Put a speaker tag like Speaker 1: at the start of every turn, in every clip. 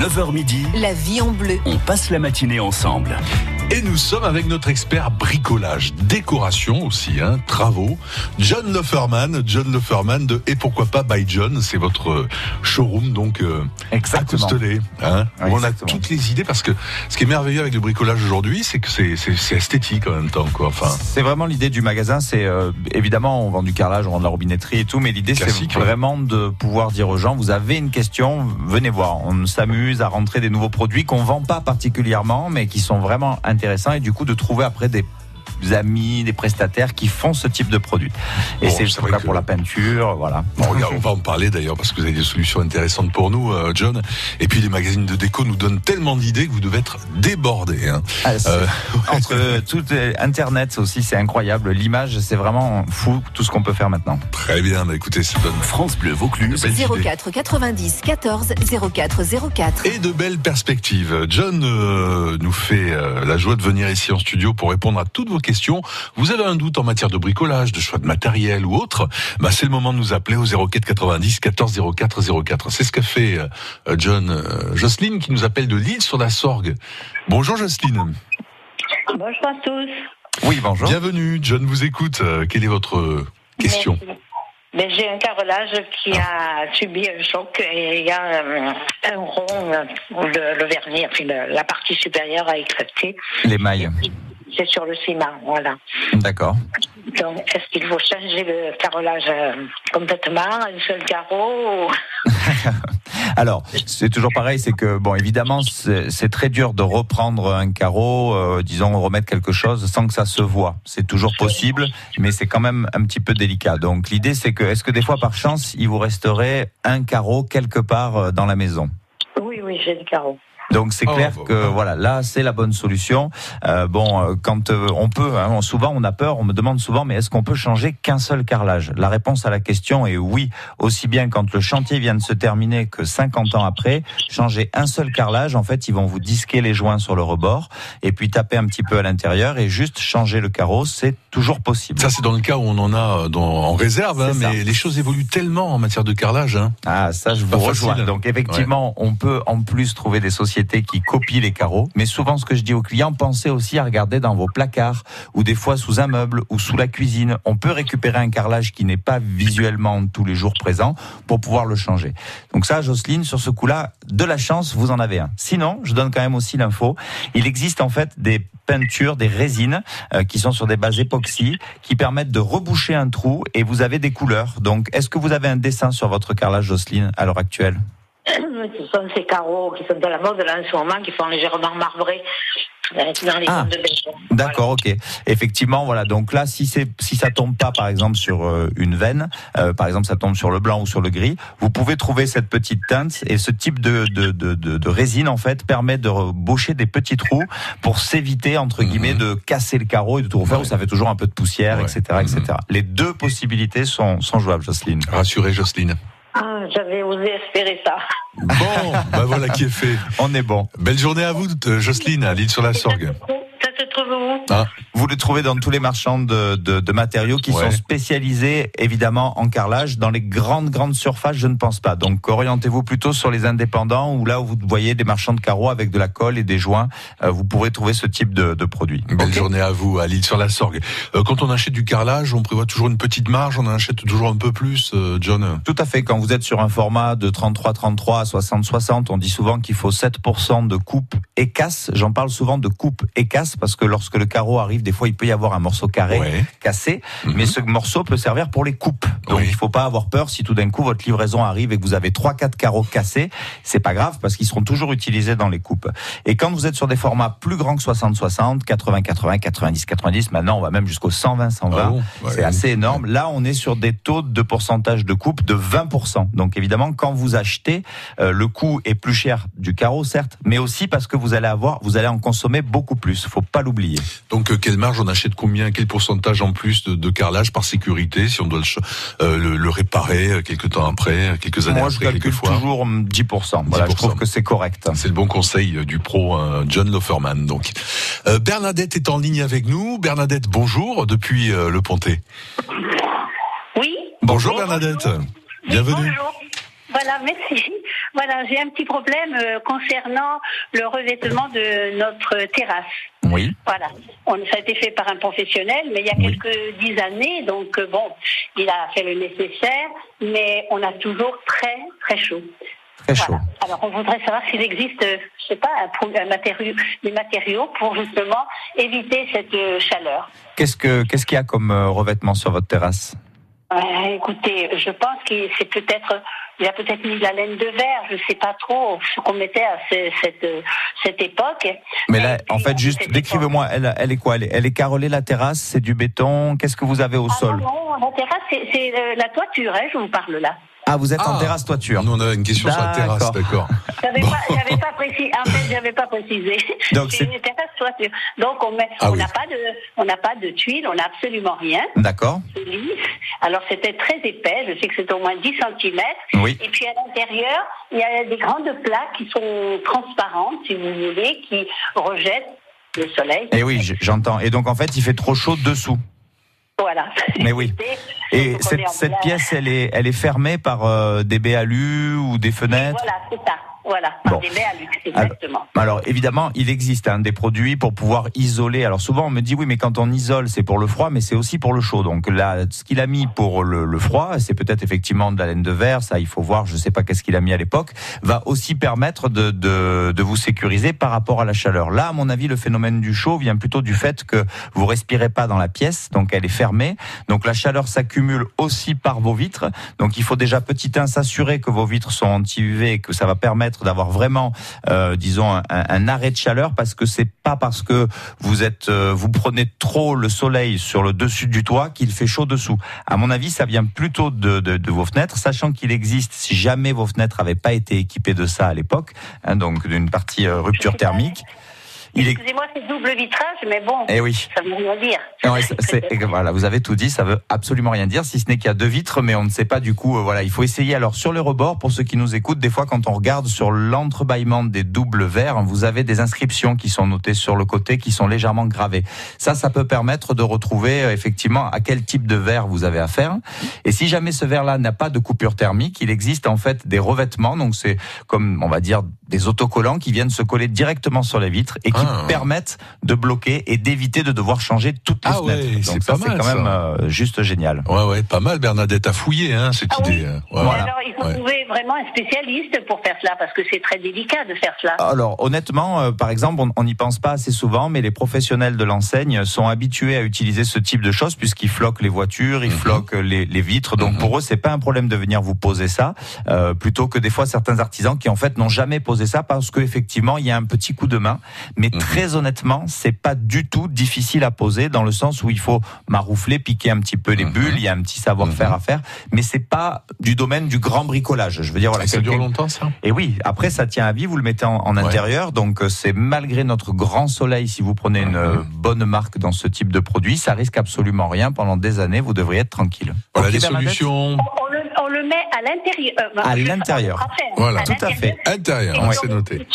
Speaker 1: 9h midi,
Speaker 2: La vie en bleu.
Speaker 1: on passe la matinée ensemble.
Speaker 3: Et nous sommes avec notre expert bricolage, décoration aussi, hein, travaux, John Loferman, John Loferman de Et pourquoi pas by John, c'est votre showroom donc euh, à
Speaker 4: Exactement.
Speaker 3: Costelet, hein, où on a
Speaker 4: Exactement.
Speaker 3: toutes les idées parce que ce qui est merveilleux avec le bricolage aujourd'hui, c'est que c'est esthétique en même temps quoi. Enfin,
Speaker 4: C'est vraiment l'idée du magasin. C'est euh, évidemment on vend du carrelage, on vend de la robinetterie et tout, mais l'idée c'est vraiment de pouvoir dire aux gens vous avez une question, venez voir. On s'amuse à rentrer des nouveaux produits qu'on vend pas particulièrement, mais qui sont vraiment intéressants et du coup de trouver après des amis, des prestataires qui font ce type de produit. Et
Speaker 3: Bon,
Speaker 4: c'est le cas pour la peinture, voilà.
Speaker 3: Bon, regarde, on va en parler d'ailleurs parce que vous avez des solutions intéressantes pour nous, euh, John. Et puis les magazines de déco nous donnent tellement d'idées que vous devez être débordés. Hein.
Speaker 4: Ah,
Speaker 3: Euh,
Speaker 4: Entre tout euh, Internet aussi, c'est incroyable. L'image, c'est vraiment fou tout ce qu'on peut faire maintenant.
Speaker 3: Très bien, bah, écoutez, c'est bonne.
Speaker 1: France Bleu Vaucluse.
Speaker 3: Belle idée.
Speaker 2: 04 90 14 04 04.
Speaker 3: Et de belles perspectives. John euh, nous fait euh, la joie de venir ici en studio pour répondre à toutes vos questions. Vous avez un doute en matière de bricolage, de choix de matériel ou autre, bah c'est le moment de nous appeler au 04 90 14 04 04. C'est ce qu'a fait euh, John euh, Jocelyne qui nous appelle de Lille sur la Sorgue. Bonjour Jocelyne.
Speaker 5: Bonjour à tous.
Speaker 4: Oui, bonjour.
Speaker 3: Bienvenue. John vous écoute. Euh, quelle est votre question?
Speaker 5: Merci. Mais j'ai un carrelage qui a subi un choc et il y a un rond où le, le vernis, enfin, la partie supérieure a éclaté.
Speaker 4: Les mailles.
Speaker 5: C'est sur le ciment, voilà.
Speaker 4: D'accord.
Speaker 5: Donc, est-ce qu'il faut changer le carrelage euh, complètement, un seul carreau ou-
Speaker 4: Alors, c'est toujours pareil, c'est que, bon, évidemment, c'est c'est très dur de reprendre un carreau, euh, disons, remettre quelque chose sans que ça se voit. C'est toujours possible, mais c'est quand même un petit peu délicat. Donc, l'idée, c'est que, est-ce que des fois, par chance, il vous resterait un carreau quelque part euh, dans la maison?
Speaker 5: Oui, oui, j'ai le carreau.
Speaker 4: Donc c'est
Speaker 3: Oh,
Speaker 4: clair
Speaker 3: bah,
Speaker 4: que
Speaker 3: bah.
Speaker 4: voilà, là c'est la bonne solution. Euh, bon, euh, quand euh, on peut, hein, souvent on a peur, on me demande souvent, mais est-ce qu'on peut changer qu'un seul carrelage? La réponse à la question est oui. Aussi bien quand le chantier vient de se terminer que 50 ans après, changer un seul carrelage, en fait, ils vont vous disquer les joints sur le rebord et puis taper un petit peu à l'intérieur et juste changer le carreau, c'est toujours possible.
Speaker 3: Ça c'est dans le cas où on en a euh, dans, en réserve, hein, mais les choses évoluent tellement en matière de carrelage. Hein.
Speaker 4: Ah, ça, je vous rejoins.
Speaker 3: facile.
Speaker 4: Donc, effectivement, on peut en plus trouver des sociétés qui copient les carreaux. Mais souvent, ce que je dis aux clients, pensez aussi à regarder dans vos placards ou des fois sous un meuble ou sous la cuisine. On peut récupérer un carrelage qui n'est pas visuellement tous les jours présent pour pouvoir le changer. Donc ça, Jocelyne, sur ce coup-là, de la chance, vous en avez un. Sinon, je donne quand même aussi l'info. Il existe en fait des peintures, des résines euh, qui sont sur des bases époxy qui permettent de reboucher un trou et vous avez des couleurs. Donc, est-ce que vous avez un dessin sur votre carrelage, Jocelyne, à l'heure actuelle?
Speaker 5: Ce sont ces carreaux qui sont à la mode là en ce moment, qui sont légèrement marbrés euh, dans les
Speaker 4: Ah.
Speaker 5: de béton.
Speaker 4: D'accord, ok. Effectivement, voilà. Donc là, si c'est si ça tombe pas, par exemple, sur euh, une veine, euh, par exemple, ça tombe sur le blanc ou sur le gris, vous pouvez trouver cette petite teinte et ce type de de, de, de, de résine en fait permet de boucher des petits trous pour s'éviter entre guillemets de casser le carreau et de tout refaire
Speaker 3: Ouais.
Speaker 4: où ça fait toujours un peu de poussière,
Speaker 3: Ouais.
Speaker 4: etc., etc. Les deux possibilités sont sont jouables, Jocelyne.
Speaker 3: Rassurez Jocelyne.
Speaker 5: Ah, j'avais osé espérer ça.
Speaker 3: Bon, bah voilà qui est fait.
Speaker 4: On est bon.
Speaker 3: Belle journée à vous, euh, Jocelyne, à l'île Ah,
Speaker 4: Vous le trouvez dans tous les marchands de, de, de matériaux qui
Speaker 3: Ouais.
Speaker 4: sont spécialisés évidemment en carrelage. Dans les grandes grandes surfaces, je ne pense pas. Donc orientez-vous plutôt sur les indépendants ou là où vous voyez des marchands de carreaux avec de la colle et des joints. Euh, vous pourrez trouver ce type de, de produit.
Speaker 3: belle journée à vous, à l'île sur la Sorgue. Euh, quand on achète du carrelage, on prévoit toujours une petite marge, on en achète toujours un peu plus, euh, John.
Speaker 4: Tout à fait. Quand vous êtes sur un format de 33-33 à 60-60, on dit souvent qu'il faut 7% de coupe et casse. J'en parle souvent de coupe et casse parce que lorsque le carreau arrive, des fois, il peut y avoir un morceau carré
Speaker 3: Ouais.
Speaker 4: cassé,
Speaker 3: Mhm.
Speaker 4: mais ce morceau peut servir pour les coupes. Donc
Speaker 3: Oui.
Speaker 4: il faut pas avoir peur si tout d'un coup votre livraison arrive et que vous avez trois quatre carreaux cassés, c'est pas grave parce qu'ils seront toujours utilisés dans les coupes. Et quand vous êtes sur des formats plus grands que 60 60, 80 80, 90 90, maintenant on va même jusqu'au 120 120.
Speaker 3: Ah Ouais.
Speaker 4: C'est assez énorme. Là, on est sur des taux de pourcentage de coupe de 20%. Donc évidemment, quand vous achetez, euh, le coût est plus cher du carreau, certes, mais aussi parce que vous allez avoir, vous allez en consommer beaucoup plus. Faut pas l'oublier.
Speaker 3: Donc, euh, quelle marge on achète combien, quel pourcentage en plus de, de carrelage par sécurité, si on doit le, euh, le, le réparer euh, quelques temps après, quelques années
Speaker 4: Moi, je
Speaker 3: après,
Speaker 4: calcule
Speaker 3: quelquefois.
Speaker 4: toujours hum, 10%. Voilà, je
Speaker 3: 10%.
Speaker 4: trouve que c'est correct.
Speaker 3: C'est le bon conseil du pro John Loferman. Donc, euh, Bernadette est en ligne avec nous. Bernadette, bonjour depuis euh, le Pontet.
Speaker 5: Oui
Speaker 3: Bonjour Bernadette. Bienvenue.
Speaker 5: Bonjour.
Speaker 6: Voilà, merci. Voilà, j'ai un petit problème euh, concernant le revêtement de notre terrasse.
Speaker 4: Oui.
Speaker 6: Voilà, on, ça a été fait par un professionnel, mais il y a
Speaker 4: Oui.
Speaker 6: quelques dix années, donc euh, bon, il a fait le nécessaire, mais on a toujours très très chaud.
Speaker 4: Très chaud.
Speaker 6: Alors on voudrait savoir s'il existe, euh, je sais pas, un, matériau, des matériaux pour justement éviter cette chaleur.
Speaker 4: Qu'est-ce que qu'est-ce qu'il y a comme revêtement sur votre terrasse?
Speaker 6: Euh, écoutez, je pense qu'il c'est peut-être, il a peut-être mis de la laine de verre, je sais pas trop ce qu'on mettait à ce- cette euh, cette époque.
Speaker 4: Mais là, en fait, juste décrivez-moi, elle, elle est quoi? Elle est, elle est carrelée la terrasse, c'est du béton? Qu'est-ce que vous avez au
Speaker 6: Ah
Speaker 4: sol?
Speaker 6: non, non, la terrasse, c'est c'est, euh, la toiture, hein, je vous parle là.
Speaker 4: Ah, vous êtes en
Speaker 3: Ah.
Speaker 4: terrasse toiture.
Speaker 3: Nous, on a une question sur la terrasse,
Speaker 4: D'accord.
Speaker 6: J'avais
Speaker 3: Bon.
Speaker 6: pas, j'avais pas précisé. En fait, j'avais pas précisé.
Speaker 4: Donc,
Speaker 6: c'est une terrasse toiture. Donc on met,
Speaker 3: Ah
Speaker 6: on
Speaker 3: oui.
Speaker 6: n'a pas de, on n'a pas de tuiles, on n'a absolument rien.
Speaker 4: D'accord.
Speaker 6: C'est lisse. Alors c'était très épais. Je sais que c'est au moins 10 cm.
Speaker 4: Oui.
Speaker 6: Et puis à l'intérieur, il y a des grandes plaques qui sont transparentes, si vous voulez, qui rejettent le soleil.
Speaker 4: Et Eh oui, j'entends. Et donc, en fait, il fait trop chaud dessous.
Speaker 6: Voilà.
Speaker 4: Mais oui. Et cette, cette pièce, elle est, elle est fermée par euh, des BALU ou des fenêtres?
Speaker 6: Voilà, c'est ça. Voilà, par
Speaker 4: Bon.
Speaker 6: des à luxe,
Speaker 4: Alors-
Speaker 6: exactement.
Speaker 4: Alors évidemment, il existe hein, des produits pour pouvoir isoler. Alors souvent on me dit oui, mais quand on isole, c'est pour le froid, mais c'est aussi pour le chaud. Donc là, ce qu'il a mis pour le, le froid, c'est peut-être effectivement de la laine de verre. Ça, il faut voir. Je sais pas qu'est-ce qu'il a mis à l'époque. Va aussi permettre de, de, de vous sécuriser par rapport à la chaleur. Là, à mon avis, le phénomène du chaud vient plutôt du fait que vous respirez pas dans la pièce, donc elle est fermée. Donc la chaleur s'accumule aussi par vos vitres. Donc il faut déjà petit un s'assurer que vos vitres sont anti-UV et que ça va permettre d'avoir vraiment, euh, disons, un, arrêt de chaleur parce que c'est pas parce que vous êtes, euh, vous prenez trop le soleil sur le dessus du toit qu'il fait chaud dessous. À mon avis, ça vient plutôt de, de, de vos fenêtres, sachant qu'il existe, si jamais vos fenêtres n'avaient pas été équipées de ça à l'époque, hein, donc d'une partie euh, rupture thermique.
Speaker 6: Excusez-moi, c'est double vitrage, mais bon,
Speaker 4: Eh oui.
Speaker 6: ça veut rien dire.
Speaker 4: Non, c'est- voilà, vous avez tout dit, ça veut absolument rien dire, si ce n'est qu'il y a deux vitres, mais on ne sait pas du coup. euh, voilà, il faut essayer. Alors sur le rebord, pour ceux qui nous écoutent, des fois quand on regarde sur l'entrebâillement des doubles verres, vous avez des inscriptions qui sont notées sur le côté, qui sont légèrement gravées. Ça, ça peut permettre de retrouver euh, effectivement à quel type de verre vous avez affaire. Et si jamais ce verre-là n'a pas de coupure thermique, il existe en fait des revêtements, donc c'est comme on va dire des autocollants qui viennent se coller directement sur les vitres et qui
Speaker 3: Ah.
Speaker 4: permettent de bloquer et d'éviter de devoir changer toutes les
Speaker 3: Ah ouais,
Speaker 4: fenêtres.
Speaker 3: c'est
Speaker 4: Donc ça,
Speaker 3: pas
Speaker 4: c'est
Speaker 3: mal,
Speaker 4: quand
Speaker 3: ça.
Speaker 4: même euh, juste génial.
Speaker 3: Ouais, ouais, pas mal, Bernadette a fouillé, hein, cette
Speaker 6: Ah oui.
Speaker 3: idée. euh, ouais.
Speaker 4: Voilà.
Speaker 6: Alors, il faut
Speaker 3: Ouais.
Speaker 6: trouver vraiment un spécialiste pour faire cela, parce que c'est très délicat de faire cela.
Speaker 4: Alors honnêtement, euh, par exemple, on- n'y pense pas assez souvent, mais les professionnels de l'enseigne sont habitués à utiliser ce type de choses puisqu'ils floquent les voitures, ils
Speaker 3: Mhm.
Speaker 4: floquent les, les vitres. Donc
Speaker 3: Mhm.
Speaker 4: pour eux, c'est pas un problème de venir vous poser ça, euh, plutôt que des fois certains artisans qui en fait n'ont jamais posé ça parce qu'effectivement il y a un petit coup de main. Mais
Speaker 3: Mhm.
Speaker 4: très honnêtement, c'est pas du tout difficile à poser dans le sens où il faut maroufler, piquer un petit peu les
Speaker 3: Mhm.
Speaker 4: bulles, il y a un petit savoir-faire
Speaker 3: Mhm.
Speaker 4: à faire, mais c'est pas du domaine du grand bricolage. Je veux dire voilà.
Speaker 3: Et ça dure longtemps, ça?
Speaker 4: Et oui, après ça tient à vie, vous le mettez en, en
Speaker 3: Ouais.
Speaker 4: intérieur, donc euh, c'est malgré notre grand soleil, si vous prenez une euh, bonne marque dans ce type de produit, ça risque absolument rien. Pendant des années, vous devriez être tranquille.
Speaker 3: Voilà
Speaker 4: Ok,
Speaker 3: les solutions
Speaker 6: On, on le, on le met à l'intérieur. euh,
Speaker 4: À l'intérieur.
Speaker 3: Voilà.
Speaker 6: À
Speaker 4: Tout à fait.
Speaker 6: l'intérieur.
Speaker 3: intérieur, hein, c'est
Speaker 6: le-
Speaker 3: noté.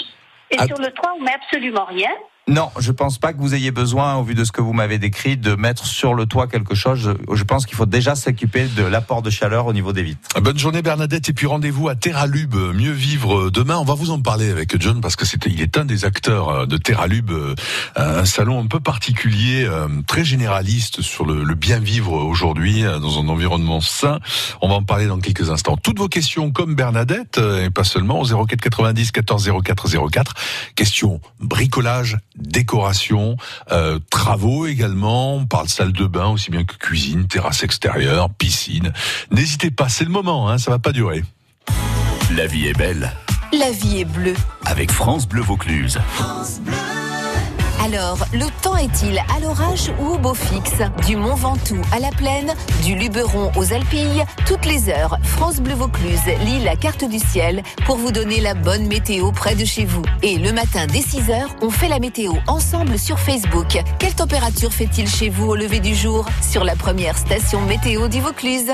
Speaker 6: Et
Speaker 3: Att-
Speaker 6: sur le toit, on met absolument rien.
Speaker 4: Non, je pense pas que vous ayez besoin, au vu de ce que vous m'avez décrit, de mettre sur le toit quelque chose. Je, pense qu'il faut déjà s'occuper de l'apport de chaleur au niveau des vitres.
Speaker 3: Bonne journée Bernadette et puis rendez-vous à Terralube, mieux vivre demain. On va vous en parler avec John parce que c'est il est un des acteurs euh, de Terralube, euh, un salon un peu particulier, euh, très généraliste sur le, le bien vivre aujourd'hui euh, dans un environnement sain. On va en parler dans quelques instants. Toutes vos questions comme Bernadette euh, et pas seulement au 04 90 14 04 04. Questions bricolage, décoration, euh, travaux également. On parle salle de bain aussi bien que cuisine, terrasse extérieure, piscine. N'hésitez pas, c'est le moment, hein, ça va pas durer.
Speaker 1: La vie est belle
Speaker 2: La vie est bleue.
Speaker 1: avec France Bleu Vaucluse.
Speaker 2: Alors, le temps est-il à l'orage ou au beau fixe? Du Mont Ventoux à la plaine, du Luberon aux Alpilles, toutes les heures, France Bleu Vaucluse lit la carte du ciel pour vous donner la bonne météo près de chez vous. Et le matin dès 6h, on fait la météo ensemble sur Facebook. Quelle température fait-il chez vous au lever du jour? Sur la première station météo du Vaucluse.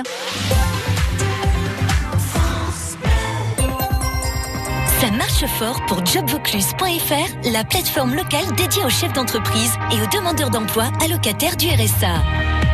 Speaker 7: Fort pour jobvaucluse.fr, la plateforme locale dédiée aux chefs d'entreprise et aux demandeurs d'emploi allocataires du RSA.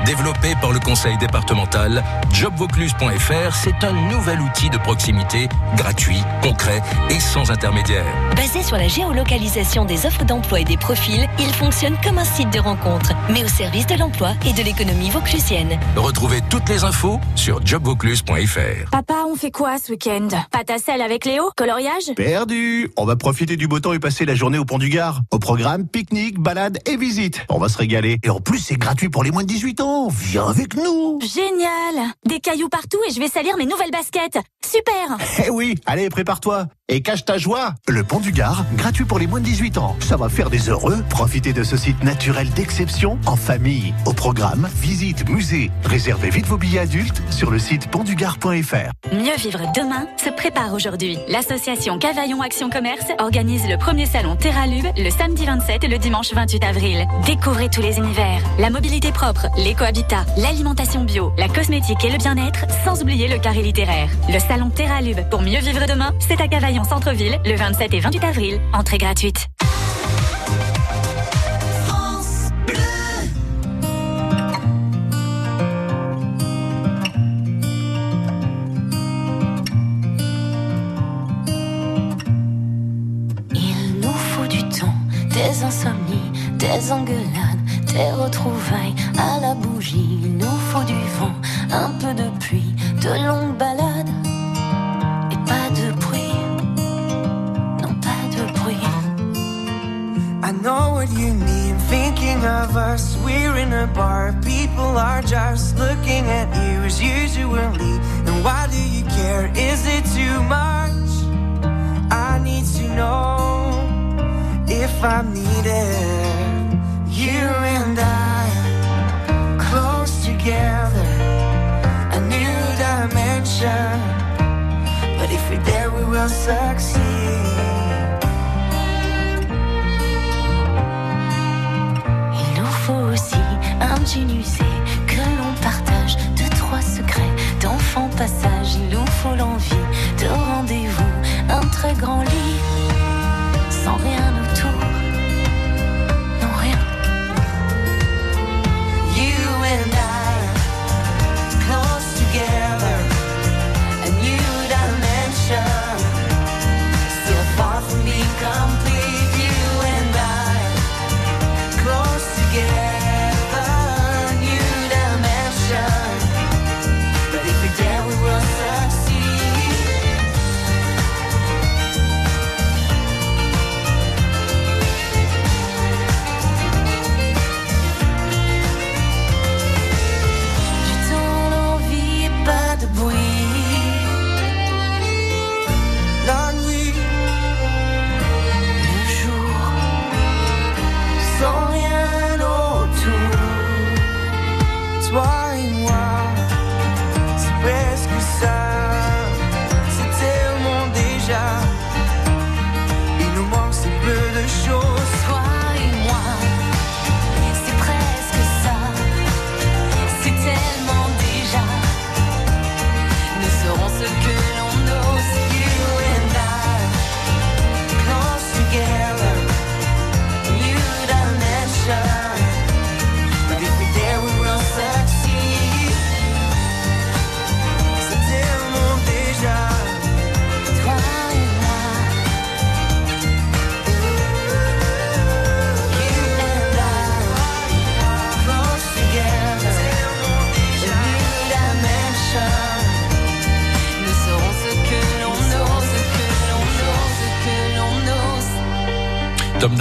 Speaker 8: Développé par le conseil départemental, jobvaucluse.fr, c'est un nouvel outil de proximité, gratuit, concret et sans intermédiaire.
Speaker 7: Basé sur la géolocalisation des offres d'emploi et des profils, il fonctionne comme un site de rencontre, mais au service de l'emploi et de l'économie vauclusienne.
Speaker 8: Retrouvez toutes les infos sur jobvaucluse.fr.
Speaker 9: Papa, on fait quoi ce week-end? Pâte à sel avec Léo? Coloriage?
Speaker 10: Perdu On va profiter du beau temps et passer la journée au Pont du Gard. Au programme, pique-nique, balade et visite. On va se régaler. Et en plus, c'est gratuit pour les moins de 18 ans. Viens avec nous
Speaker 9: Génial Des cailloux partout et je vais salir mes nouvelles baskets. Super
Speaker 10: Eh oui, allez, prépare-toi et cache ta joie. Le Pont du Gard, gratuit pour les moins de 18 ans. Ça va faire des heureux. Profitez de ce site naturel d'exception en famille. Au programme, visite, musée. Réservez vite vos billets adultes sur le site pontdugard.fr.
Speaker 9: Mieux vivre demain se prépare aujourd'hui. L'association Cavaillon Action Commerce organise le premier salon Terralube le samedi 27 et le dimanche 28 avril. Découvrez tous les univers. La mobilité propre, l'écohabitat, l'alimentation bio, la cosmétique et le bien-être, sans oublier le carré littéraire. Le salon Terralube pour mieux vivre demain, c'est à Cavaillon centre-ville le 27 et 28 avril. Entrée gratuite.
Speaker 11: Des engueulades,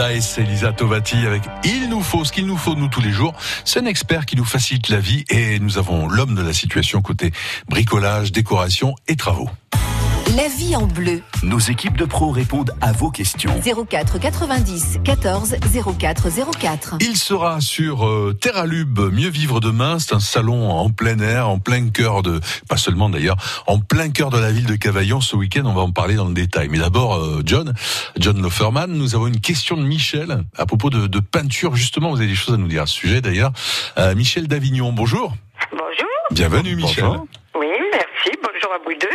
Speaker 3: Tom Dice, Elisa Tovati avec Il nous faut, ce qu'il nous faut nous tous les jours. C'est un expert qui nous facilite la vie et nous avons l'homme de la situation côté bricolage, décoration et travaux.
Speaker 2: La vie en bleu.
Speaker 1: Nos équipes de pros répondent à vos questions.
Speaker 2: 04 90 14 04 04.
Speaker 3: Il sera sur euh, Terralube, Mieux vivre demain. C'est un salon en plein air, en plein cœur de, pas seulement d'ailleurs, en plein cœur de la ville de Cavaillon. Ce week-end, on va en parler dans le détail. Mais d'abord, euh, John, John Loferman, nous avons une question de Michel à propos de, de peinture. Justement, vous avez des choses à nous dire à ce sujet d'ailleurs. Euh, Michel d'Avignon, bonjour.
Speaker 5: Bonjour.
Speaker 3: Bienvenue Michel.
Speaker 5: Oui, merci. Bonjour à vous deux.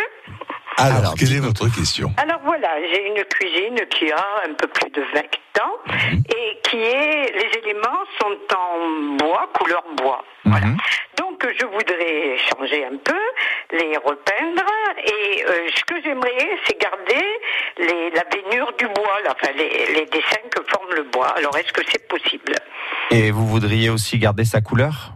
Speaker 3: Alors,
Speaker 4: Alors,
Speaker 3: quelle est votre question
Speaker 5: Alors voilà, j'ai une cuisine qui a un peu plus de 20 ans et qui est, les éléments sont en bois, couleur bois. Voilà.
Speaker 4: Mhm.
Speaker 5: Donc je voudrais changer un peu, les repeindre et euh, ce que j'aimerais c'est garder les, la baignure du bois, là, enfin les, les dessins que forme le bois. Alors est-ce que c'est possible?
Speaker 4: Et vous voudriez aussi garder sa couleur?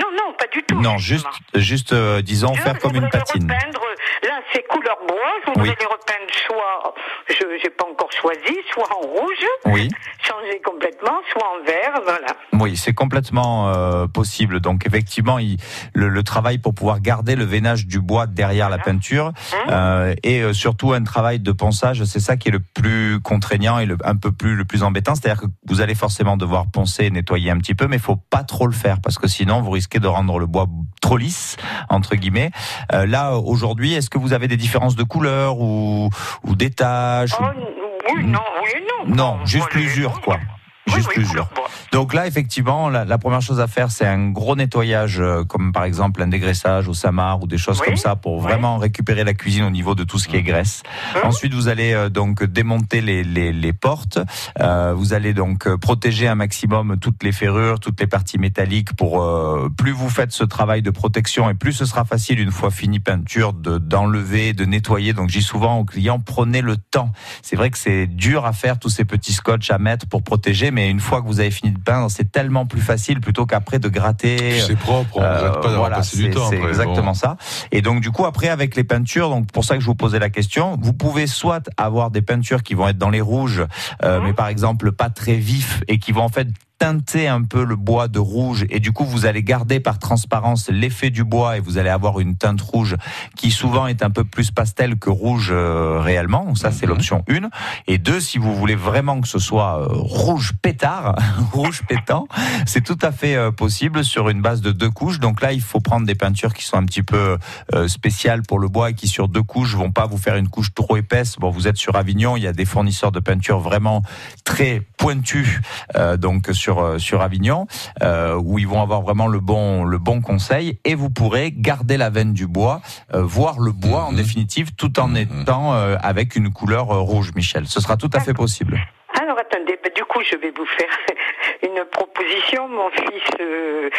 Speaker 5: Non, non, pas du tout.
Speaker 4: Non, juste,
Speaker 5: justement.
Speaker 4: juste, euh, disons,
Speaker 5: Je
Speaker 4: faire comme une patine.
Speaker 5: repeindre, là c'est couleur bois, je voudrais
Speaker 4: Oui.
Speaker 5: les repeindre soit, je n'ai pas encore choisi, soit en rouge,
Speaker 4: Oui.
Speaker 5: changer complètement, soit en vert, voilà.
Speaker 4: Oui, c'est complètement euh, possible. Donc effectivement, il- le, le travail pour pouvoir garder le veinage du bois derrière la peinture euh, et surtout un travail de ponçage, c'est ça qui est le plus contraignant et le, un peu plus le plus embêtant. C'est-à-dire que vous allez forcément devoir poncer, nettoyer un petit peu, mais il faut pas trop le faire parce que sinon vous risquez de rendre le bois trop lisse entre guillemets. Euh, là aujourd'hui, est-ce que vous avez des différences de couleur ou, ou des taches
Speaker 5: Oh, n- oui, non, oui, non.
Speaker 4: Non, juste l'usure quoi. Juste
Speaker 5: oui,
Speaker 4: l'usure. Donc là, effectivement, la, la première chose à faire, c'est un gros nettoyage, euh, comme par exemple un dégraissage au samar ou des choses
Speaker 5: Oui,
Speaker 4: comme ça, pour
Speaker 5: oui.
Speaker 4: vraiment récupérer la cuisine au niveau de tout ce qui est graisse. Ensuite, vous allez euh, donc démonter les, les, les portes. Euh, vous allez donc protéger un maximum toutes les ferrures, toutes les parties métalliques. Pour euh, plus vous faites ce travail de protection et plus ce sera facile une fois fini peinture de d'enlever, de nettoyer. Donc, j'ai souvent aux clients prenez le temps. C'est vrai que c'est dur à faire tous ces petits scotch à mettre pour protéger, mais une fois que vous avez fini de peindre, c'est tellement plus facile plutôt qu'après de gratter.
Speaker 3: C'est propre, on ne
Speaker 4: Euh,
Speaker 3: regrette pas d'avoir
Speaker 4: voilà,
Speaker 3: passé du
Speaker 4: c'est-
Speaker 3: temps.
Speaker 4: C'est exactement
Speaker 3: bon.
Speaker 4: ça. Et donc du coup après avec les peintures, donc pour ça que je vous posais la question, vous pouvez soit avoir des peintures qui vont être dans les rouges, euh, mais par exemple pas très vifs et qui vont en fait teinter un peu le bois de rouge et du coup vous allez garder par transparence l'effet du bois et vous allez avoir une teinte rouge qui souvent est un peu plus pastel que rouge euh, réellement. Donc ça c'est l'option 1 et deux si vous voulez vraiment que ce soit euh, rouge pétard, rouge pétant, c'est tout à fait euh, possible sur une base de deux couches. Donc là il faut prendre des peintures qui sont un petit peu spéciales pour le bois et qui sur deux couches vont pas vous faire une couche trop épaisse. Bon vous êtes sur Avignon, il y a des fournisseurs de peinture vraiment très pointus donc sur euh, sur Avignon euh, où ils vont avoir vraiment le bon le bon conseil et vous pourrez garder la veine du bois, euh, voir le bois en définitive tout en étant euh, avec une couleur rouge, Michel. Ce sera tout à fait possible.
Speaker 5: Alors attendez, bah, du coup je vais vous faire une proposition. Mon fils euh,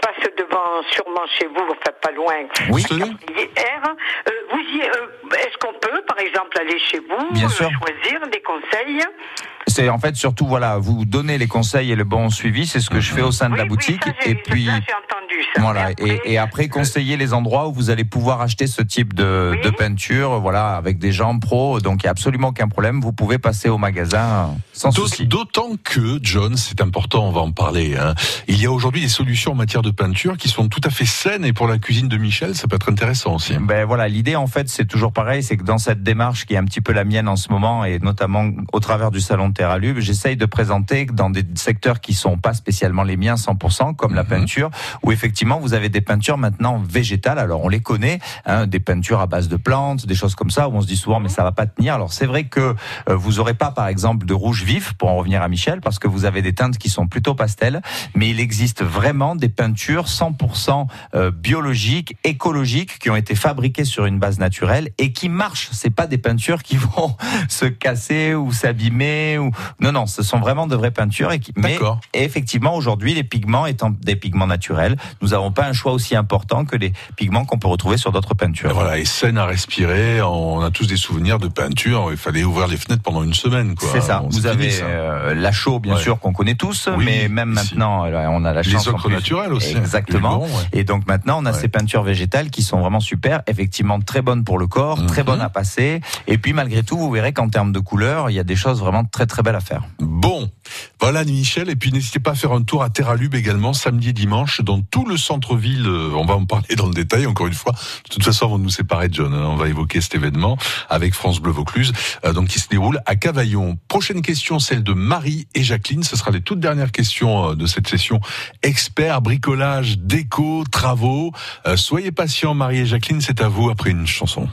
Speaker 5: passe devant sûrement chez vous, enfin pas loin.
Speaker 4: Oui.
Speaker 5: Hier, euh, vous y, euh, est-ce qu'on peut par exemple aller chez vous,
Speaker 4: Bien
Speaker 5: euh,
Speaker 4: sûr.
Speaker 5: choisir des conseils
Speaker 4: C'est en fait surtout voilà, vous donner les conseils et le bon suivi, c'est ce que je fais au sein de la
Speaker 5: oui,
Speaker 4: boutique
Speaker 5: ça,
Speaker 4: et puis
Speaker 5: ça, j'ai entendu ça.
Speaker 4: Voilà, et, et après conseiller les endroits où vous allez pouvoir acheter ce type de, de peinture, voilà, avec des gens pros, donc il n'y a absolument aucun problème, vous pouvez passer au magasin sans souci.
Speaker 3: D'autant que, John, c'est important, on va en parler. hein, il y a aujourd'hui des solutions en matière de peinture qui sont tout à fait saines et pour la cuisine de Michel, ça peut être intéressant aussi.
Speaker 4: Ben voilà, l'idée en fait c'est toujours pareil, c'est que dans cette démarche qui est un petit peu la mienne en ce moment et notamment au travers du salon de Terralube, j'essaye de présenter dans des secteurs qui sont pas spécialement les miens 100%, comme la peinture, où effectivement vous avez des peintures maintenant végétales. Alors on les connaît, hein, des peintures à base de plantes, des choses comme ça, où on se dit souvent mais ça va pas tenir. Alors c'est vrai que euh, vous aurez pas par exemple de rouge vif pour en revenir à Michel, parce que vous avez des teintes qui sont plutôt pastel, mais il existe vraiment des peintures 100% euh, biologiques, écologiques, qui ont été fabriquées sur une base naturelle et qui marchent. C'est pas des peintures qui vont se casser ou s'abîmer ou non non, ce sont vraiment de vraies peintures et qui mais effectivement aujourd'hui les pigments étant des pigments naturels, nous n'avons pas un choix aussi important que les pigments qu'on peut retrouver sur d'autres peintures.
Speaker 3: Et voilà, et saine à respirer, on a tous des souvenirs de peinture, il fallait ouvrir les fenêtres pendant une semaine.
Speaker 4: C'est ça.
Speaker 3: On
Speaker 4: Vous avez euh, la chaux, bien
Speaker 3: Ouais.
Speaker 4: sûr, qu'on connaît tous,
Speaker 3: Oui,
Speaker 4: mais même
Speaker 3: ici.
Speaker 4: maintenant, euh, on a la
Speaker 3: Les
Speaker 4: chance. en
Speaker 3: ocres naturels aussi.
Speaker 4: Exactement.
Speaker 3: Les bons, ouais.
Speaker 4: Et donc maintenant, on a
Speaker 3: Ouais.
Speaker 4: ces peintures végétales qui sont vraiment super, effectivement très bonnes pour le corps, très
Speaker 3: Mhm.
Speaker 4: bonnes à passer. Et puis malgré tout, vous verrez qu'en termes de couleurs, il y a des choses vraiment très très belles à faire.
Speaker 3: Bon, voilà Michel, et puis n'hésitez pas à faire un tour à Terralube également, samedi et dimanche, dans tout le centre-ville, euh, on va en parler dans le détail encore une fois, de toute façon avant de nous séparer John, hein, on va évoquer cet événement avec France Bleu Vaucluse, euh, donc qui se déroule à Cavaillon. Prochaine question, celle de Marie et Jacqueline, ce sera les toutes dernières questions euh, de cette session expert, bricolage, déco, travaux. Soyez patients Marie et Jacqueline, c'est à vous après une chanson.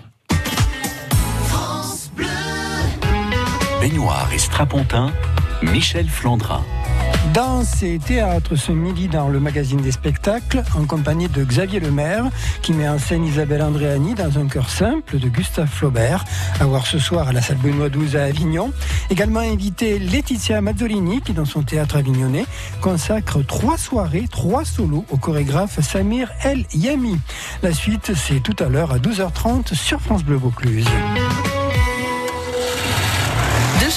Speaker 1: Baignoire et strapontin, Michel Flandrin.
Speaker 12: Danse et théâtre ce midi dans le magazine des spectacles en compagnie de Xavier Lemaire qui met en scène Isabelle Andréani dans un cœur simple de Gustave Flaubert à voir ce soir à la salle Benoît XII à Avignon. Également invité Laetitia Mazzolini qui dans son théâtre avignonnais consacre trois soirées, trois solos au chorégraphe Samir El Yami. La suite c'est tout à l'heure à 12h30 sur France Bleu Vaucluse.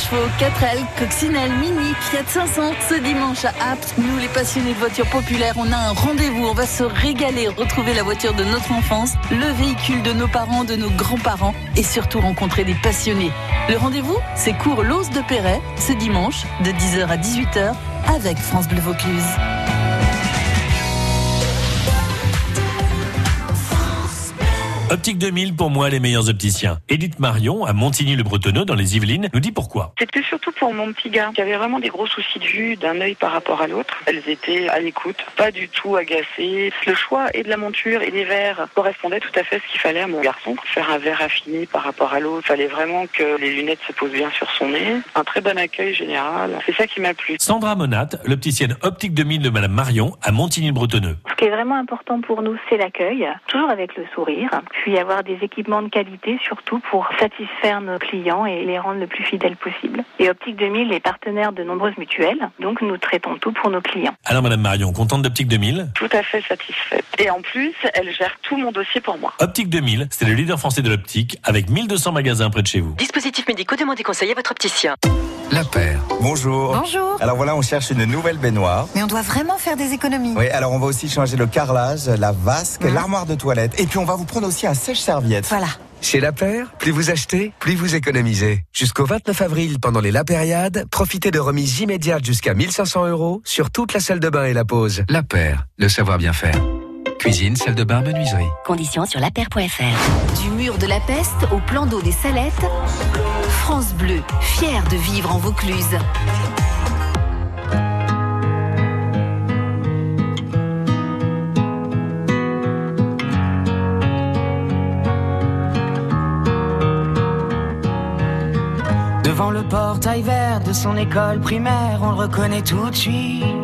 Speaker 13: Chevaux, 4L, Coccinelle, Mini, Fiat 500. Ce dimanche à Apt, nous les passionnés de voitures populaires, on a un rendez-vous. On va se régaler, retrouver la voiture de notre enfance, le véhicule de nos parents, de nos grands-parents et surtout rencontrer des passionnés. Le rendez-vous, c'est cours L'Ose de Perret, ce dimanche, de 10h à 18h, avec France Bleu Vaucluse.
Speaker 14: Optique 2000, pour moi, les meilleurs opticiens. Edith Marion, à Montigny-le-Bretonneux, dans les Yvelines, nous dit pourquoi.
Speaker 15: C'était surtout pour mon petit gars, qui avait vraiment des gros soucis de vue d'un œil par rapport à l'autre. Elles étaient à l'écoute, pas du tout agacées. Le choix et de la monture et des verres correspondait tout à fait à ce qu'il fallait à mon garçon. Faire un verre affiné par rapport à l'autre, fallait vraiment que les lunettes se posent bien sur son nez. Un très bon accueil général. C'est ça qui m'a plu.
Speaker 14: Sandra Monat, l'opticienne Optique 2000 de Madame Marion, à Montigny-le-Bretonneux.
Speaker 16: Ce qui est vraiment important pour nous, c'est l'accueil, toujours avec le sourire, puis avoir des équipements de qualité, surtout pour satisfaire nos clients et les rendre le plus fidèles possible. Et Optique 2000 est partenaire de nombreuses mutuelles, donc nous traitons tout pour nos clients.
Speaker 14: Alors Madame Marion, contente d'Optique 2000
Speaker 15: Tout à fait satisfaite. Et en plus, elle gère tout mon dossier pour moi.
Speaker 14: Optique 2000, c'est le leader français de l'optique, avec 1200 magasins près de chez vous.
Speaker 17: Dispositifs médicaux, demandez conseil à votre opticien.
Speaker 18: La paire.
Speaker 19: Bonjour.
Speaker 17: Bonjour.
Speaker 19: Alors voilà, on cherche une nouvelle baignoire.
Speaker 17: Mais on doit vraiment faire des économies.
Speaker 19: Oui, alors on va aussi changer le carrelage, la vasque, l'armoire de toilette. Et puis on va vous prendre aussi un sèche-serviette.
Speaker 17: Voilà.
Speaker 18: Chez La Paire, plus vous achetez, plus vous économisez. Jusqu'au 29 avril, pendant les La Périade, profitez de remises immédiates jusqu'à 1500 euros sur toute la salle de bain et la pause. La Paire, le savoir bien faire. Cuisine, salle de bain, menuiserie.
Speaker 7: Conditions sur lapaire.fr.
Speaker 2: Du mur de la peste au plan d'eau des Salettes, France Bleu, fière de vivre en Vaucluse.
Speaker 20: Devant le portail vert de son école primaire, on le reconnaît tout de suite.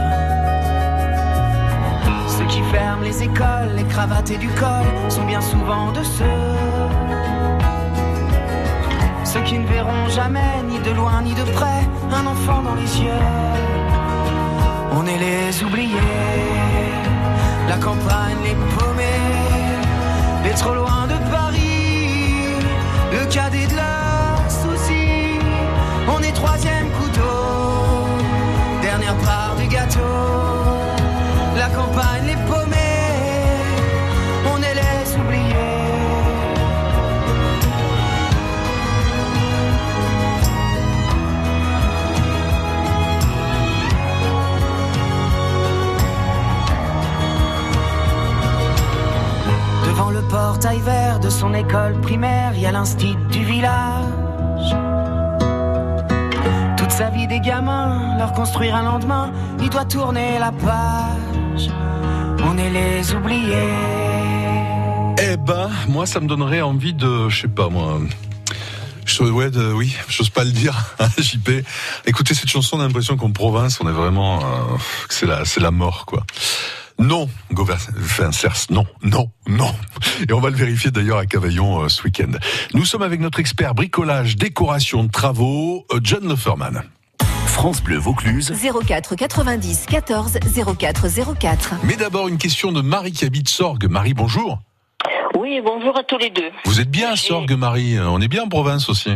Speaker 20: Ceux qui ferment les écoles, les cravates et du col sont bien souvent de ceux. Ceux qui ne verront jamais, ni de loin ni de près, un enfant dans les yeux. On est les oubliés, la campagne les paumés, les trop loin de Paris, le cadet de leurs son école primaire, il y a du village. Toute sa vie des gamins, leur construire un lendemain, il doit tourner la page. On est les oubliés.
Speaker 3: Eh ben, moi, ça me donnerait envie de, je sais pas moi. Je, ouais, de, oui, j'ose pas le dire, JP. Écoutez cette chanson, on a l'impression qu'en province, on est vraiment, euh, c'est la mort, quoi. Non, enfin, Cers, non, non, non. Et on va le vérifier d'ailleurs à Cavaillon euh, ce week-end. Nous sommes avec notre expert bricolage, décoration, travaux, euh, John Leferman.
Speaker 1: France Bleu Vaucluse.
Speaker 2: 04 90 14 04 04.
Speaker 3: Mais d'abord, une question de Marie qui habite Sorgue. Marie, bonjour.
Speaker 21: Oui, bonjour à tous les deux.
Speaker 3: Vous êtes bien à Sorgue, Marie. On est bien en province aussi.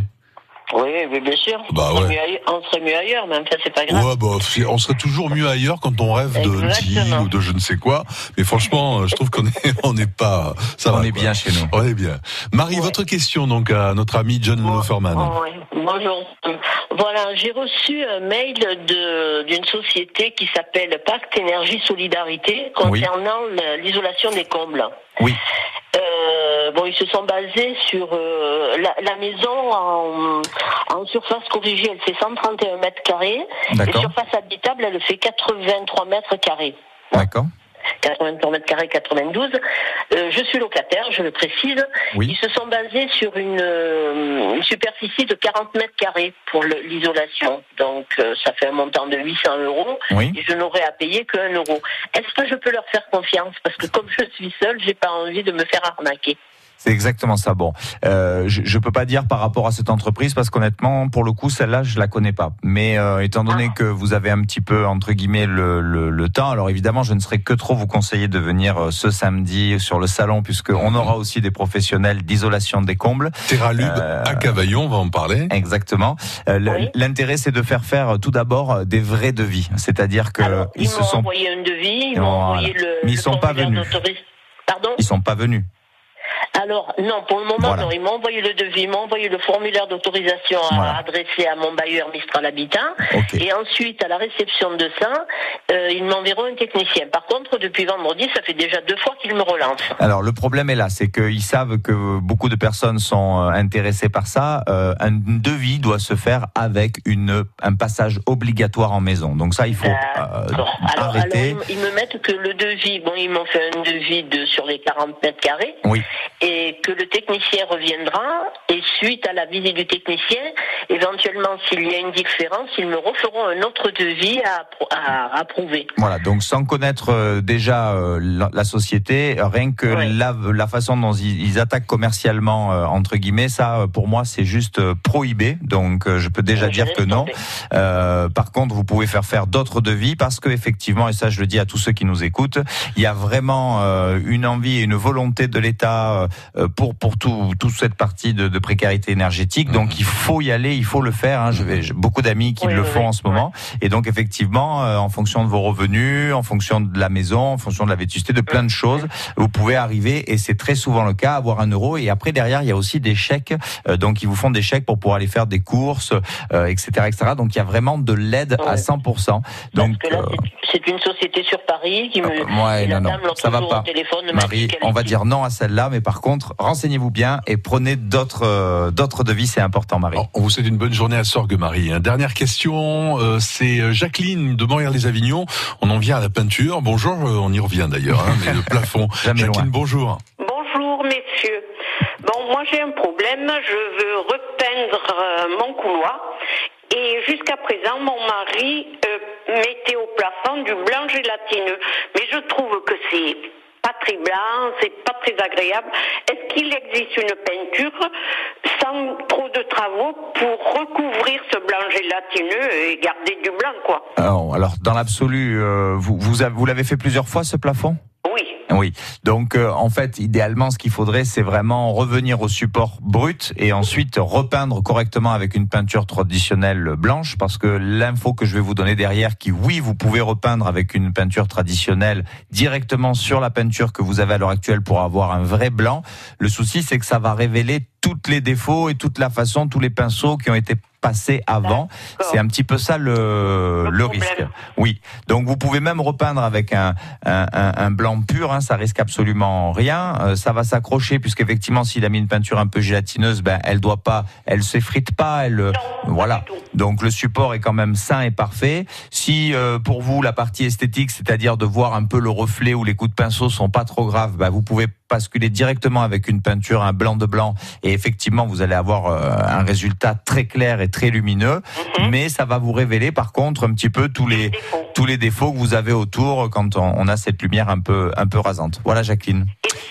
Speaker 21: Oui, mais bien sûr.
Speaker 3: Bah
Speaker 21: on, serait
Speaker 3: ouais.
Speaker 21: on serait mieux ailleurs, mais enfin, c'est pas grave.
Speaker 3: Ouais, bah, on serait toujours mieux ailleurs quand on rêve de
Speaker 21: Exactement.
Speaker 3: deal ou de je ne sais quoi. Mais franchement, euh, je trouve qu'on est, on n'est pas, ça
Speaker 4: On
Speaker 3: va,
Speaker 4: est
Speaker 3: quoi.
Speaker 4: bien chez nous.
Speaker 3: On est bien. Marie, votre question donc à notre ami John.
Speaker 21: Oh, ouais. Bonjour. Voilà, j'ai reçu un mail de- d'une société qui s'appelle Pacte Énergie Solidarité concernant l'isolation des combles.
Speaker 4: Oui.
Speaker 21: Euh, bon, ils se sont basés sur euh, la, la maison en, en surface corrigée, elle fait 131 mètres carrés. Et surface habitable, elle fait 83 mètres carrés.
Speaker 4: D'accord.
Speaker 21: 83 mètres carrés, 92. Euh, je suis locataire, je le précise.
Speaker 4: Oui.
Speaker 21: Ils se sont basés sur une, euh, une superficie de 40 mètres carrés pour l'isolation. Donc, euh, ça fait un montant de 800 euros.
Speaker 4: Oui.
Speaker 21: Et je n'aurai à payer qu'un euro. Est-ce que je peux leur faire confiance? Parce que comme je suis seule, j'ai pas envie de me faire arnaquer.
Speaker 4: C'est exactement ça. Bon, euh, je, je peux pas dire par rapport à cette entreprise parce qu'honnêtement, pour le coup, celle-là, je la connais pas. Mais euh, étant donné que vous avez un petit peu entre guillemets le, le, le temps, alors évidemment, je ne serais que trop vous conseiller de venir euh, ce samedi sur le salon puisque on aura aussi des professionnels d'isolation des combles.
Speaker 3: Terralube
Speaker 4: Euh,
Speaker 3: à Cavaillon, on va en parler.
Speaker 4: Exactement. Euh, L'intérêt, c'est de faire faire tout d'abord des vrais devis, c'est-à-dire que ils
Speaker 21: Ils
Speaker 4: se
Speaker 21: m'ont
Speaker 4: sont,
Speaker 21: envoyé un devis, ils m'ont
Speaker 4: Voilà.
Speaker 21: envoyé le.
Speaker 4: Mais ils
Speaker 21: le
Speaker 4: sont pas venus.
Speaker 21: Pardon?
Speaker 4: Ils sont pas venus.
Speaker 21: Alors, non, pour le moment,
Speaker 4: Voilà.
Speaker 21: non. Ils m'ont envoyé le devis, ils m'ont envoyé le formulaire d'autorisation à adresser à mon bailleur Mistral Habitat. Et ensuite, à la réception de ça, euh, ils m'enverront un technicien. Par contre, depuis vendredi, ça fait déjà deux fois qu'ils me relancent.
Speaker 4: Alors le problème est là, c'est qu'ils savent que beaucoup de personnes sont euh, intéressées par ça. Euh, un devis doit se faire avec une un passage obligatoire en maison. Donc ça, il faut euh,
Speaker 21: Alors,
Speaker 4: arrêter.
Speaker 21: ils, me mettent que le devis, bon, ils m'ont fait un devis de sur les 40 mètres carrés.
Speaker 4: Oui.
Speaker 21: Et que le technicien reviendra, et suite à la visite du technicien, éventuellement, s'il y a une différence, ils me referont un autre devis à, à approuver.
Speaker 4: Voilà, donc sans connaître euh, déjà euh, la, société, rien que la, la façon dont ils, attaquent commercialement, euh, entre guillemets, ça pour moi c'est juste prohibé, donc je peux déjà dire que non. Euh, par contre, vous pouvez faire faire d'autres devis parce que effectivement, et ça je le dis à tous ceux qui nous écoutent, il y a vraiment une envie et une volonté de l'État pour pour tout toute cette partie de, de précarité énergétique. Donc il faut y aller, il faut le faire. Hein. Je vais j'ai beaucoup d'amis qui le font en ce moment, et donc effectivement, euh, en fonction de vos revenus, en fonction de la maison, en fonction de la vétusté, de plein de choses, vous pouvez arriver, et c'est très souvent le cas, à avoir un euro. Et après derrière, il y a aussi des chèques, euh, donc ils vous font des chèques pour pouvoir aller faire des courses, euh, etc., etc. Donc il y a vraiment de l'aide à 100%. Donc
Speaker 21: c'est- une société sur Paris qui me.
Speaker 4: Ouais,
Speaker 21: et la
Speaker 4: non, non, ça va pas. Marie, on va dire non à celle-là, mais par contre, renseignez-vous bien et prenez d'autres euh, d'autres devis, c'est important, Marie.
Speaker 3: On vous souhaite une bonne journée à Sorgue, Marie. Hein. Dernière question, euh, c'est euh, Jacqueline de Montréal-les-Avignon. On en vient à la peinture. Bonjour, euh, on y revient d'ailleurs, hein, mais le plafond. Jacqueline, bonjour.
Speaker 5: Bonjour messieurs. Bon, moi j'ai un problème, je veux repeindre euh, mon couloir et jusqu'à présent mon mari euh, mettait au plafond du blanc gélatineux. Mais je trouve que c'est très blanc, c'est pas très agréable. Est-ce qu'il existe une peinture sans trop de travaux pour recouvrir ce blanc gélatineux et garder du blanc quoi?
Speaker 4: Alors, alors, dans l'absolu, euh, vous vous, vous l'avez fait plusieurs fois ce plafond?
Speaker 5: Oui.
Speaker 4: Oui. Donc euh, en fait, idéalement, ce qu'il faudrait, c'est vraiment revenir au support brut et ensuite repeindre correctement avec une peinture traditionnelle blanche, parce que l'info que je vais vous donner derrière, qui oui, vous pouvez repeindre avec une peinture traditionnelle directement sur la peinture que vous avez à l'heure actuelle pour avoir un vrai blanc. Le souci, c'est que ça va révéler tous les défauts et toute la façon, tous les pinceaux qui ont été passer avant. C'est un petit peu ça le, le, risque. Oui. Donc vous pouvez même repeindre avec un, un, un blanc pur, hein, ça risque absolument rien. Euh, ça va s'accrocher puisqu'effectivement s'il a mis une peinture un peu gélatineuse, ben elle doit pas, elle s'effrite pas, elle voilà. Donc le support est quand même sain et parfait. Si euh, pour vous la partie esthétique, c'est-à-dire de voir un peu le reflet ou les coups de pinceau sont pas trop graves, ben, vous pouvez basculer directement avec une peinture, un blanc de blanc, et effectivement, vous allez avoir euh, un résultat très clair et très lumineux.
Speaker 5: Mhm.
Speaker 4: Mais ça va vous révéler, par contre, un petit peu tous les tous les défauts que vous avez autour quand on, on a cette lumière un peu un peu rasante. Voilà, Jacqueline.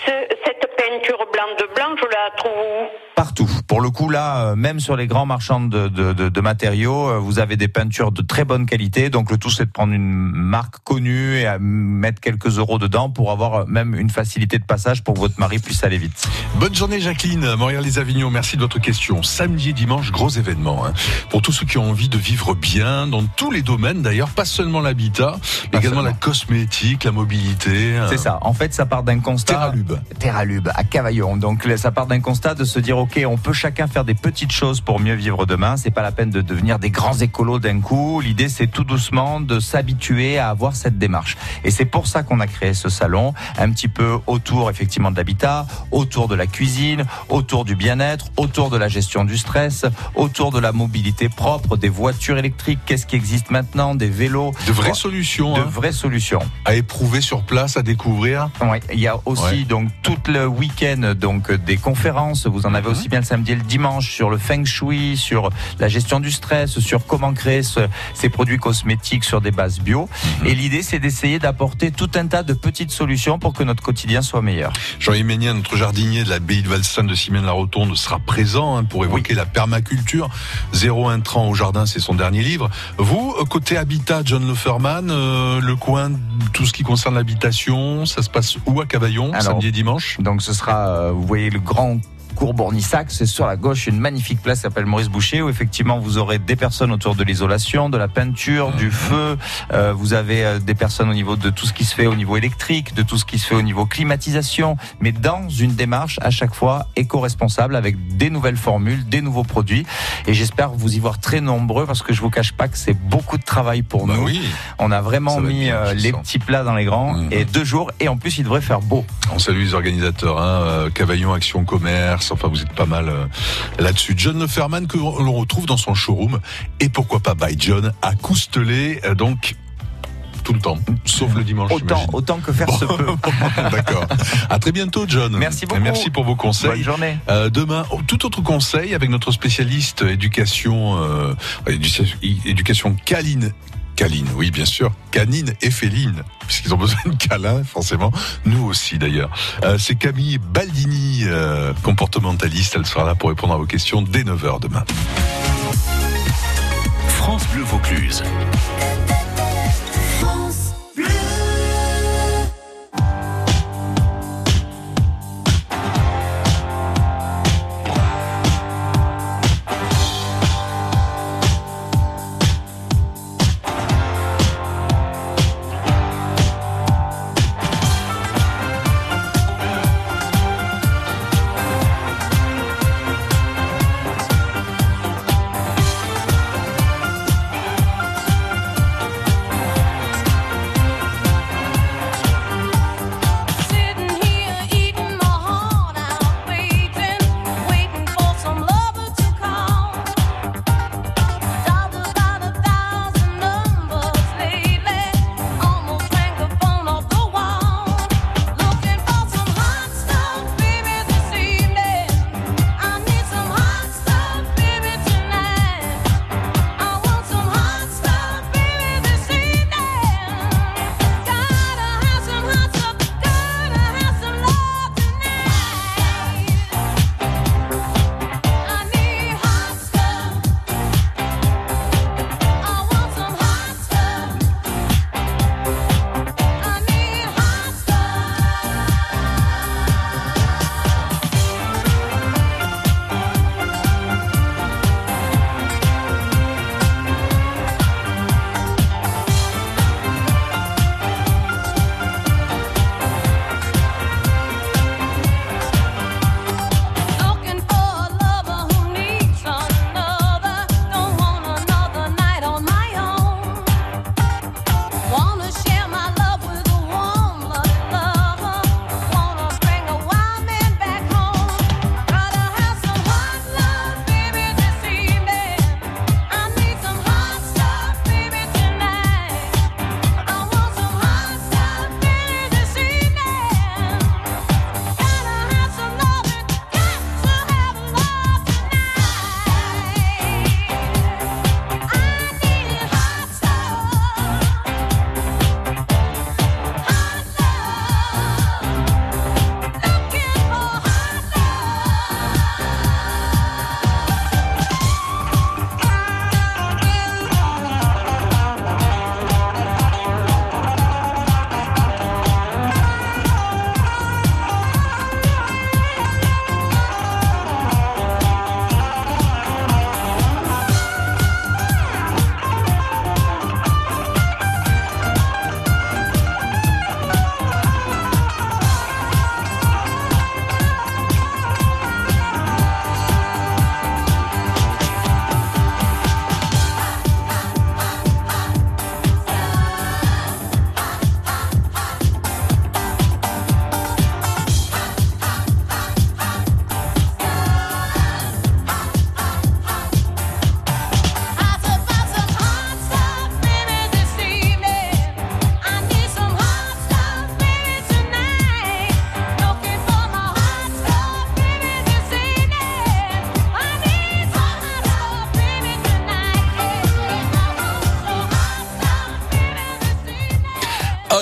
Speaker 5: Ce- cette peinture blanc de blanc, je la trouve où?
Speaker 4: Partout. Pour le coup, là, euh, même sur les grands marchands de, de, de, de matériaux, euh, vous avez des peintures de très bonne qualité. Donc le tout, c'est de prendre une marque connue et à mettre quelques euros dedans pour avoir euh, même une facilité de passage pour que votre mari puisse aller vite.
Speaker 3: Bonne journée Jacqueline, Montréal-les-Avignon, merci de votre question. Samedi et dimanche, gros événement. hein. Pour tous ceux qui ont envie de vivre bien, dans tous les domaines d'ailleurs, pas seulement l'habitat, mais également la cosmétique, la mobilité. hein.
Speaker 4: C'est ça. En fait, ça part d'un constat.
Speaker 3: Terralube.
Speaker 4: Terralube, à Cavaillon. Donc, ça part d'un constat de se dire, OK, on peut chacun faire des petites choses pour mieux vivre demain. C'est pas la peine de devenir des grands écolos d'un coup. L'idée, c'est tout doucement de s'habituer à avoir cette démarche. Et c'est pour ça qu'on a créé ce salon, un petit peu autour, effectivement, de l'habitat, autour de la cuisine, autour du bien-être, autour de la gestion du stress, autour de la mobilité propre, des voitures électriques. Qu'est-ce qui existe maintenant? Des vélos.
Speaker 3: De vraies solutions.
Speaker 4: De
Speaker 3: hein.
Speaker 4: vraies solutions.
Speaker 3: À éprouver sur place, à découvrir.
Speaker 4: Il y a aussi
Speaker 3: Ouais.
Speaker 4: donc tout le week-end donc des conférences. Vous en avez aussi bien le samedi et le dimanche sur le feng shui, sur la gestion du stress, sur comment créer ce- ces produits cosmétiques sur des bases bio. Et l'idée, c'est d'essayer d'apporter tout un tas de petites solutions pour que notre quotidien soit meilleur.
Speaker 3: Jean-Yves Ménien, notre jardinier de l'abbaye de Valsain de Simène-la-Rotonde, sera présent hein, pour évoquer la permaculture. Zéro intrant au jardin, c'est son dernier livre. Vous, côté habitat, John Leferman, euh, le coin, tout ce qui concerne l'habitation, ça se passe où à Cavaillon,
Speaker 4: Alors,
Speaker 3: samedi et dimanche?
Speaker 4: Donc ce sera, euh, vous voyez le grand cours Bournissac, c'est sur la gauche une magnifique place qui s'appelle Maurice Boucher où effectivement vous aurez des personnes autour de l'isolation, de la peinture, du feu, euh, vous avez euh, des personnes au niveau de tout ce qui se fait au niveau électrique, de tout ce qui se fait au niveau climatisation, mais dans une démarche à chaque fois éco-responsable avec des nouvelles formules, des nouveaux produits et j'espère vous y voir très nombreux parce que je vous cache pas que c'est beaucoup de travail pour nous. On a vraiment mis
Speaker 3: bien,
Speaker 4: euh, les
Speaker 3: sens.
Speaker 4: petits plats dans les grands et deux jours et en plus il devrait faire beau.
Speaker 3: On salue les organisateurs, hein, Cavaillon Action Commerce, enfin vous êtes pas mal euh, là-dessus. John Leferman que l'on retrouve dans son showroom et pourquoi pas by John à Coustelet, euh, donc tout le temps, sauf le dimanche.
Speaker 4: Autant, autant que faire se peut.
Speaker 3: D'accord. À très bientôt, John.
Speaker 4: Merci beaucoup.
Speaker 3: Merci pour vos conseils.
Speaker 4: Bonne journée.
Speaker 3: Euh, demain, oh, tout autre conseil avec notre spécialiste éducation, euh, éducation, éducation. Câline, oui, bien sûr. Canine et féline, puisqu'ils ont besoin de câlins, forcément. Nous aussi, d'ailleurs. Euh, C'est Camille Baldini, euh, comportementaliste. Elle sera là pour répondre à vos questions dès 9h demain.
Speaker 1: France Bleu Vaucluse.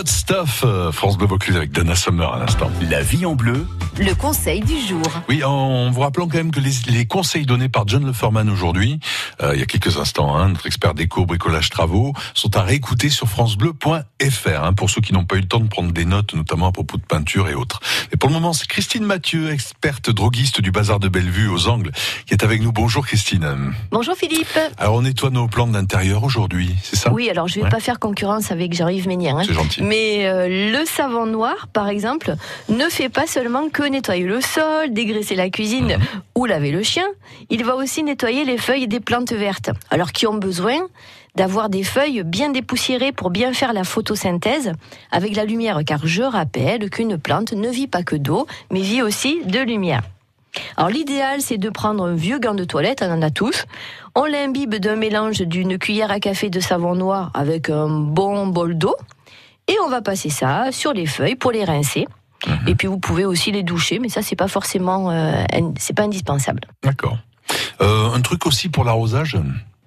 Speaker 3: Hot Stuff, euh, France Bleu avec Dana Summer à l'instant.
Speaker 1: La vie en bleu.
Speaker 2: Le conseil du jour.
Speaker 3: Oui, en vous rappelant quand même que les, les conseils donnés par John Leferman aujourd'hui, euh, il y a quelques instants, hein, notre expert déco, bricolage, travaux, sont à réécouter sur francebleu.fr hein, pour ceux qui n'ont pas eu le temps de prendre des notes, notamment à propos de peinture et autres. Et pour le moment, c'est Christine Mathieu, experte droguiste du bazar de Bellevue aux Angles, qui est avec nous. Bonjour Christine.
Speaker 22: Bonjour Philippe.
Speaker 3: Alors on nettoie nos plans d'intérieur aujourd'hui, c'est ça?
Speaker 22: Oui, alors je vais
Speaker 3: Ouais.
Speaker 22: pas faire concurrence avec Jean-Yves Ménière. hein.
Speaker 3: C'est gentil.
Speaker 22: Mais euh, le savon noir, par exemple, ne fait pas seulement que nettoyer le sol, dégraisser la cuisine ou laver le chien. Il va aussi nettoyer les feuilles des plantes vertes. Alors qui ont besoin d'avoir des feuilles bien dépoussiérées pour bien faire la photosynthèse avec la lumière, car je rappelle qu'une plante ne vit pas que d'eau, mais vit aussi de lumière. Alors l'idéal, c'est de prendre un vieux gant de toilette, on en a tous. On l'imbibe d'un mélange d'une cuillère à café de savon noir avec un bon bol d'eau. Et on va passer ça sur les feuilles pour les rincer. Et puis vous pouvez aussi les doucher, mais ça c'est pas forcément, euh, c'est pas indispensable.
Speaker 3: D'accord. Euh, un truc aussi pour l'arrosage?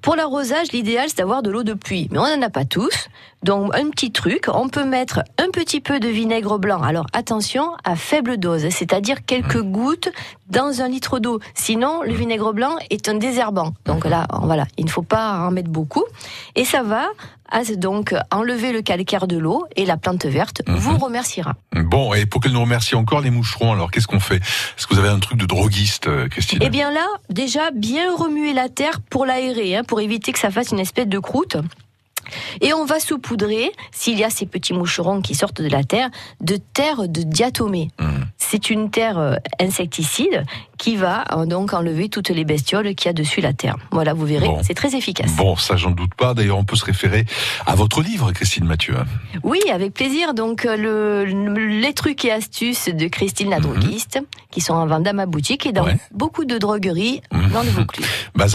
Speaker 22: Pour l'arrosage, l'idéal c'est d'avoir de l'eau de pluie, mais on n'en a pas tous. Donc un petit truc, on peut mettre un petit peu de vinaigre blanc. Alors attention à faible dose, c'est-à-dire quelques gouttes dans un litre d'eau. Sinon, le vinaigre blanc est un désherbant. Donc là, voilà, il ne faut pas en mettre beaucoup. Et ça va à, donc enlever le calcaire de l'eau et la plante verte vous remerciera.
Speaker 3: Bon, et pour qu'elle nous remercie encore les moucherons, alors qu'est-ce qu'on fait? Est-ce que vous avez un truc de droguiste, euh, Christine?
Speaker 22: Eh bien là, déjà bien remuer la terre pour l'aérer, hein, pour éviter que ça fasse une espèce de croûte. Et on va saupoudrer, s'il y a ces petits moucherons qui sortent de la terre, de terre de diatomée. C'est une terre euh, insecticide qui va euh, donc enlever toutes les bestioles qu'il y a dessus la terre. Voilà, vous verrez,
Speaker 3: Bon.
Speaker 22: c'est très efficace.
Speaker 3: Bon, ça j'en doute pas. D'ailleurs, on peut se référer à votre livre, Christine Mathieu.
Speaker 22: Oui, avec plaisir. Donc, euh, le, le- les trucs et astuces de Christine la droguiste, qui sont en vente dans ma boutique et dans beaucoup de drogueries dans le Vaucluse.
Speaker 3: Bah,